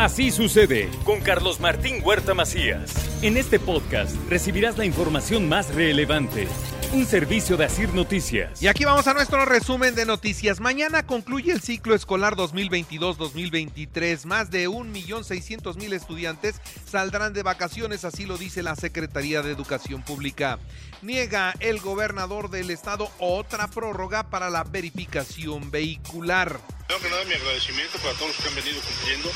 Así sucede con Carlos Martín Huerta Macías. En este podcast recibirás la información más relevante. Un servicio de Asir Noticias. Y aquí vamos a nuestro resumen de noticias. Mañana concluye el ciclo escolar 2022-2023. Más de 1.600.000 estudiantes saldrán de vacaciones, así lo dice la Secretaría de Educación Pública. Niega el gobernador del estado otra prórroga para la verificación vehicular. Tengo que dar mi agradecimiento para todos los que han venido cumpliendo.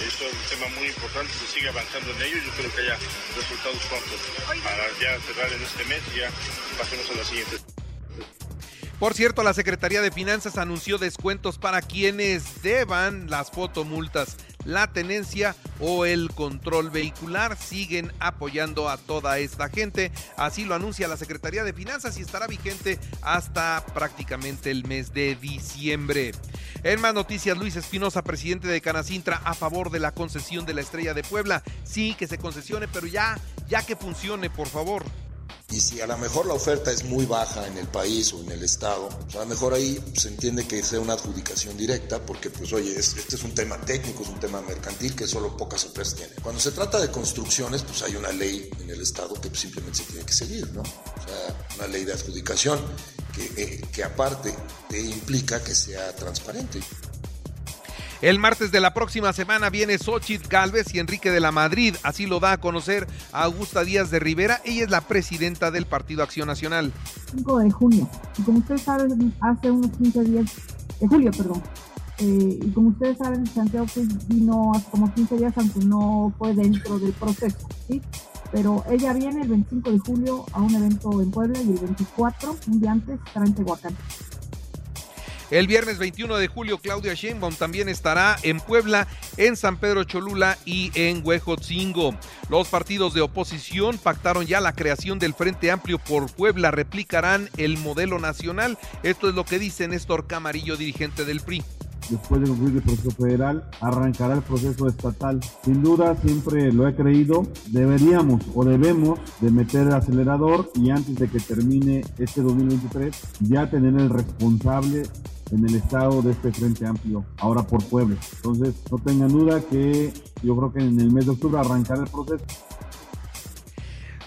Esto es un tema muy importante, se sigue avanzando en ello. Yo creo que haya resultados pronto para ya cerrar en este mes y ya pasemos a la siguiente. Por cierto, la Secretaría de Finanzas anunció descuentos para quienes deban las fotomultas. La tenencia o el control vehicular siguen apoyando a toda esta gente. Así lo anuncia la Secretaría de Finanzas y estará vigente hasta prácticamente el mes de diciembre. En más noticias, Luis Espinosa, presidente de Canacintra, a favor de la concesión de la Estrella de Puebla. Sí, que se concesione, pero ya, ya que funcione, por favor. Y si a lo mejor la oferta es muy baja en el país o en el estado, pues a lo mejor ahí se entiende que sea una adjudicación directa, porque pues oye, es, este es un tema técnico, es un tema mercantil que solo pocas empresas tienen. Cuando se trata de construcciones, pues hay una ley en el estado que simplemente se tiene que seguir, ¿no? O sea, una ley de adjudicación que, eh, que aparte te implica que sea transparente. El martes de la próxima semana viene Xochitl Galvez y Enrique de la Madrid. Así lo da a conocer a Augusta Díaz de Rivera. Ella es la presidenta del Partido Acción Nacional. 5 de junio. Y como ustedes saben, hace unos 15 días, de julio, perdón. Eh, y como ustedes saben, Santiago vino hace como 15 días, aunque no fue dentro del proceso, ¿sí? Pero ella viene el 25 de julio a un evento en Puebla y el 24, un día antes, estará en Tehuacán. El viernes 21 de julio, Claudia Sheinbaum también estará en Puebla, en San Pedro Cholula y en Huejotzingo. Los partidos de oposición pactaron ya la creación del Frente Amplio por Puebla, replicarán el modelo nacional. Esto es lo que dice Néstor Camarillo, dirigente del PRI después de concluir el proceso federal, arrancará el proceso estatal. Sin duda, siempre lo he creído, deberíamos o debemos de meter el acelerador y antes de que termine este 2023 ya tener el responsable en el estado de este Frente Amplio, ahora por Puebla. Entonces, no tengan duda que yo creo que en el mes de octubre arrancará el proceso.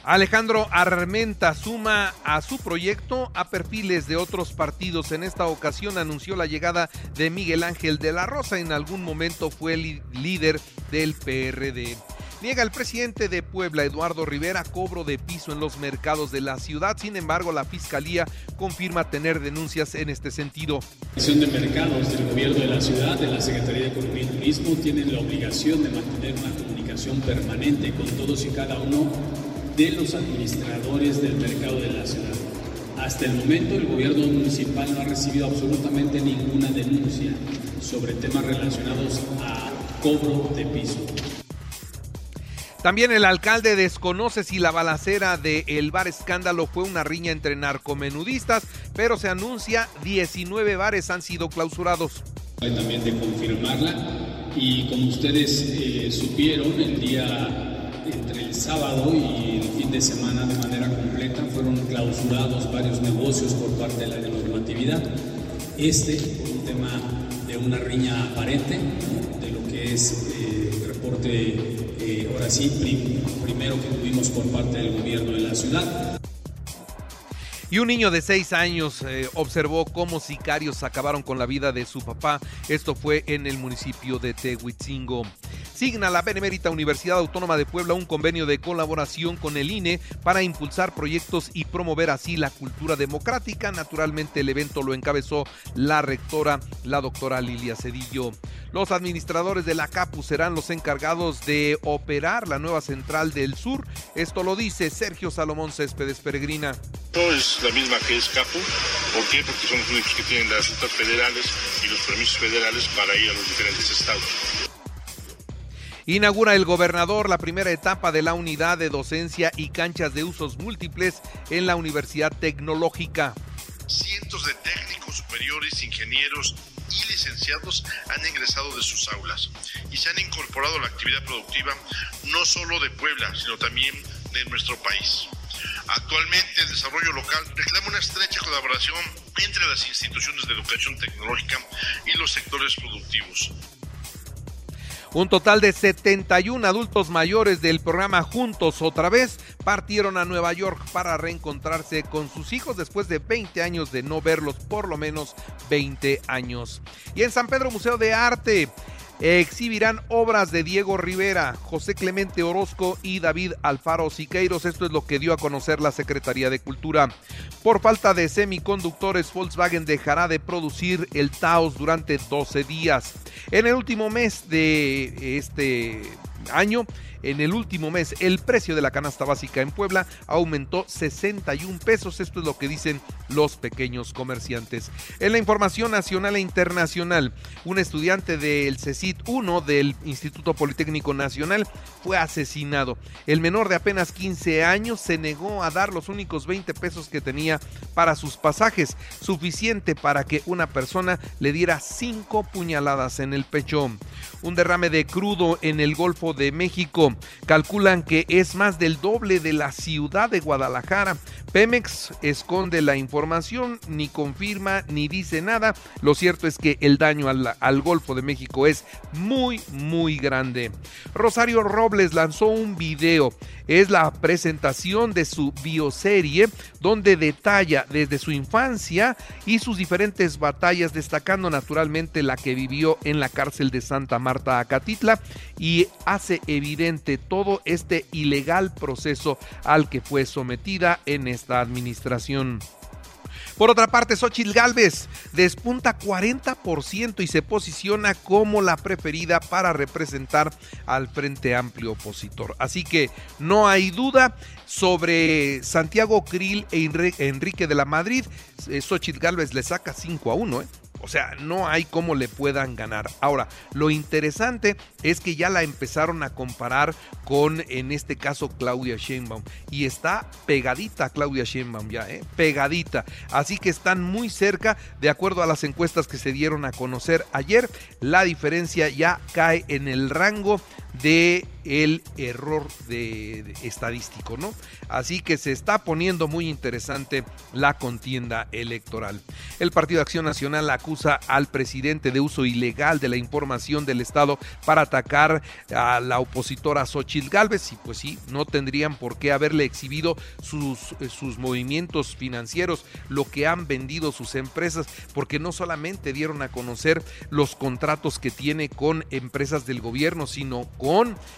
Alejandro Armenta suma a su proyecto a perfiles de otros partidos. En esta ocasión anunció la llegada de Miguel Ángel de la Rosa. En algún momento fue líder del PRD. Niega el presidente de Puebla, Eduardo Rivera, cobro de piso en los mercados de la ciudad. Sin embargo, la fiscalía confirma tener denuncias en este sentido. La Dirección de Mercados del Gobierno de la Ciudad, de la Secretaría de Economía y Turismo, tienen la obligación de mantener una comunicación permanente con todos y cada uno de los administradores del mercado de la ciudad. Hasta el momento el gobierno municipal no ha recibido absolutamente ninguna denuncia sobre temas relacionados a cobro de piso. También el alcalde desconoce si la balacera de El Bar Escándalo fue una riña entre narcomenudistas, pero se anuncia 19 bares han sido clausurados. Hay también de confirmarla y como ustedes eh, supieron, el día entre el sábado y el fin de semana de manera completa fueron clausurados varios negocios por parte de la normatividad. Este por un tema de una riña aparente, de lo que es eh, reporte ahora sí, primero que tuvimos por parte del gobierno de la ciudad. Y un niño de seis años eh, observó cómo sicarios acabaron con la vida de su papá. Esto fue en el municipio de Tehuitzingo. Signa la Benemérita Universidad Autónoma de Puebla un convenio de colaboración con el INE para impulsar proyectos y promover así la cultura democrática. Naturalmente el evento lo encabezó la rectora, la doctora Lilia Cedillo. Los administradores de la CAPU serán los encargados de operar la nueva central del sur. Esto lo dice Sergio Salomón Céspedes Peregrina. es la misma que es CAPU, ¿Por qué? Porque son los únicos que tienen las rutas federales y los permisos federales para ir a los diferentes estados. Inaugura el gobernador la primera etapa de la unidad de docencia y canchas de usos múltiples en la Universidad Tecnológica. Cientos de técnicos superiores, ingenieros y licenciados han ingresado de sus aulas y se han incorporado a la actividad productiva no solo de Puebla, sino también de nuestro país. Actualmente el desarrollo local reclama una estrecha colaboración entre las instituciones de educación tecnológica y los sectores productivos. Un total de 71 adultos mayores del programa Juntos otra vez partieron a Nueva York para reencontrarse con sus hijos después de 20 años de no verlos, por lo menos 20 años. Y en San Pedro Museo de Arte, exhibirán obras de Diego Rivera, José Clemente Orozco y David Alfaro Siqueiros. Esto es lo que dio a conocer la Secretaría de Cultura. Por falta de semiconductores, Volkswagen dejará de producir el Taos durante 12 días. En el último mes de este año, en el último mes, el precio de la canasta básica en Puebla aumentó 61 pesos. Esto es lo que dicen los pequeños comerciantes. En la información nacional e internacional, un estudiante del CECIT 1 del Instituto Politécnico Nacional fue asesinado. El menor de apenas 15 años se negó a dar los únicos 20 pesos que tenía para sus pasajes, suficiente para que una persona le diera cinco puñaladas en el pecho. Un derrame de crudo en el Golfo de México calculan que es más del doble de la ciudad de Guadalajara. Pemex esconde la información, ni confirma ni dice nada. Lo cierto es que el daño al, al, Golfo de México es muy, muy grande. Rosario Robles lanzó un video. Es la presentación de su bioserie donde detalla desde su infancia y sus diferentes batallas, destacando naturalmente la que vivió en la cárcel de Santa Marta Acatitla y hace evidente todo este ilegal proceso al que fue sometida en esta administración. Por otra parte, Xochitl Galvez despunta 40% y se posiciona como la preferida para representar al Frente Amplio opositor. Así que no hay duda sobre Santiago Krill e Enrique de la Madrid. Xochitl Galvez le saca 5 a 1, ¿eh? O sea, no hay cómo le puedan ganar. Ahora, lo interesante es que ya la empezaron a comparar con, en este caso, Claudia Sheinbaum. Y está pegadita Claudia Sheinbaum ya, ¿eh? Pegadita. Así que están muy cerca, de acuerdo a las encuestas que se dieron a conocer ayer. La diferencia ya cae en el rango de el error de, estadístico, ¿no? Así que se está poniendo muy interesante la contienda electoral. El Partido Acción Nacional acusa al presidente de uso ilegal de la información del Estado para atacar a la opositora Xochitl Galvez y pues sí, no tendrían por qué haberle exhibido sus, sus movimientos financieros, lo que han vendido sus empresas, porque no solamente dieron a conocer los contratos que tiene con empresas del gobierno, sino con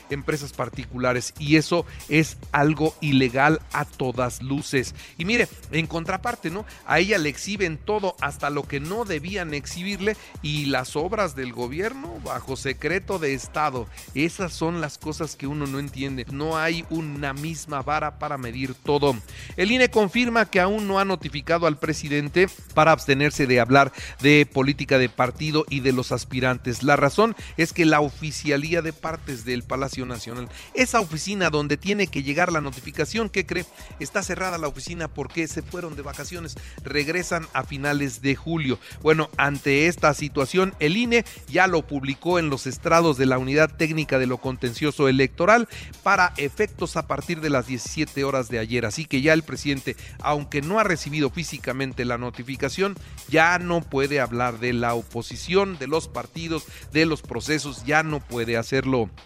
empresas particulares y eso es algo ilegal a todas luces. Y mire, en contraparte, ¿no? A ella le exhiben todo hasta lo que no debían exhibirle y las obras del gobierno bajo secreto de Estado. Esas son las cosas que uno no entiende. No hay una misma vara para medir todo. El INE confirma que aún no ha notificado al presidente para abstenerse de hablar de política de partido y de los aspirantes. La razón es que la oficialía de partes del Palacio Nacional, esa oficina donde tiene que llegar la notificación, ¿qué cree? Está cerrada la oficina porque se fueron de vacaciones, regresan a finales de julio. Bueno, ante esta situación, el INE ya lo publicó en los estrados de la Unidad Técnica de lo Contencioso Electoral para efectos a partir de las 17 horas de ayer. Así que ya el presidente, aunque no ha recibido físicamente la notificación, ya no puede hablar de la oposición, de los partidos, de los procesos, ya no puede hacerlo.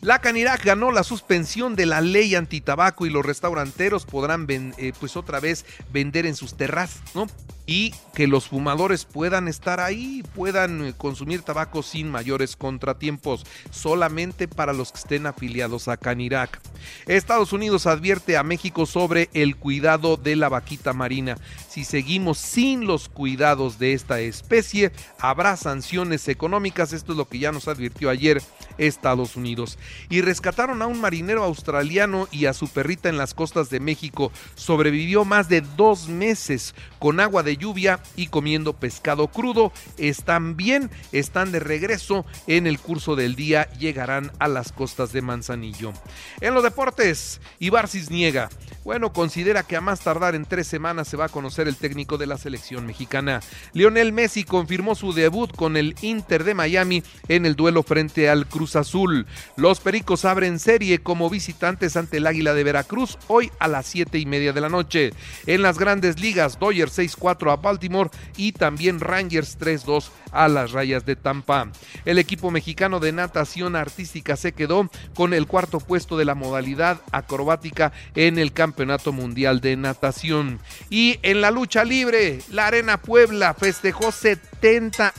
La Canirac ganó la suspensión de la ley antitabaco y los restauranteros podrán eh, pues otra vez vender en sus terrazas, ¿no? y que los fumadores puedan estar ahí, puedan eh, consumir tabaco sin mayores contratiempos, solamente para los que estén afiliados a Canirac. Estados Unidos advierte a México sobre el cuidado de la vaquita marina. Si seguimos sin los cuidados de esta especie, habrá sanciones económicas. Esto es lo que ya nos advirtió ayer Estados Unidos. Y rescataron a un marinero australiano y a su perrita en las costas de México. Sobrevivió más de dos meses con agua de lluvia y comiendo pescado crudo. Están bien, están de regreso en el curso del día, llegarán a las costas de Manzanillo. En los deportes, Ibar Cisniega, bueno, considera que a más tardar en tres semanas se va a conocer el técnico de la selección mexicana. Lionel Messi confirmó su debut con el Inter de Miami en el duelo frente al Cruz Azul. Los Pericos abren serie como visitantes ante el Águila de Veracruz hoy a las siete y media de la noche. En las grandes ligas, Dodgers 6-4 a Baltimore y también Rangers 3-2 a las rayas de Tampa. El equipo mexicano de natación artística se quedó con el cuarto puesto de la modalidad acrobática en el Campeonato Mundial de Natación. Y en la lucha libre, la Arena Puebla festejó 70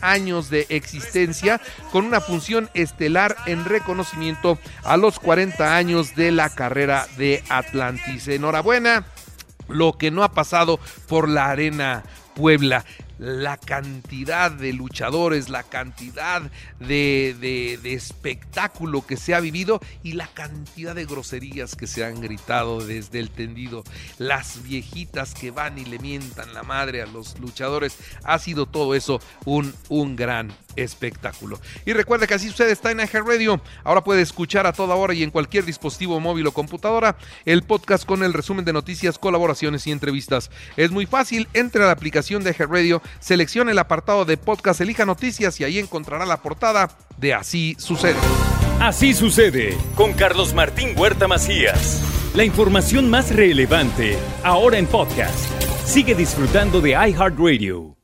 años de existencia con una función estelar en reconocimiento a los 40 años de la carrera de Atlantis. Enhorabuena lo que no ha pasado por la Arena Puebla la cantidad de luchadores, la cantidad de, de, espectáculo que se ha vivido y la cantidad de groserías que se han gritado desde el tendido. Las viejitas que van y le mientan la madre a los luchadores. Ha sido todo eso un, un gran espectáculo. Y recuerda que así sucede está en Aja Radio. Ahora puede escuchar a toda hora y en cualquier dispositivo móvil o computadora el podcast con el resumen de noticias, colaboraciones y entrevistas. Es muy fácil, entre a la aplicación de Aja Radio seleccione el apartado de podcast, elija noticias y ahí encontrará la portada de Así sucede. Así sucede con Carlos Martín Huerta Macías. La información más relevante ahora en podcast. Sigue disfrutando de iHeartRadio.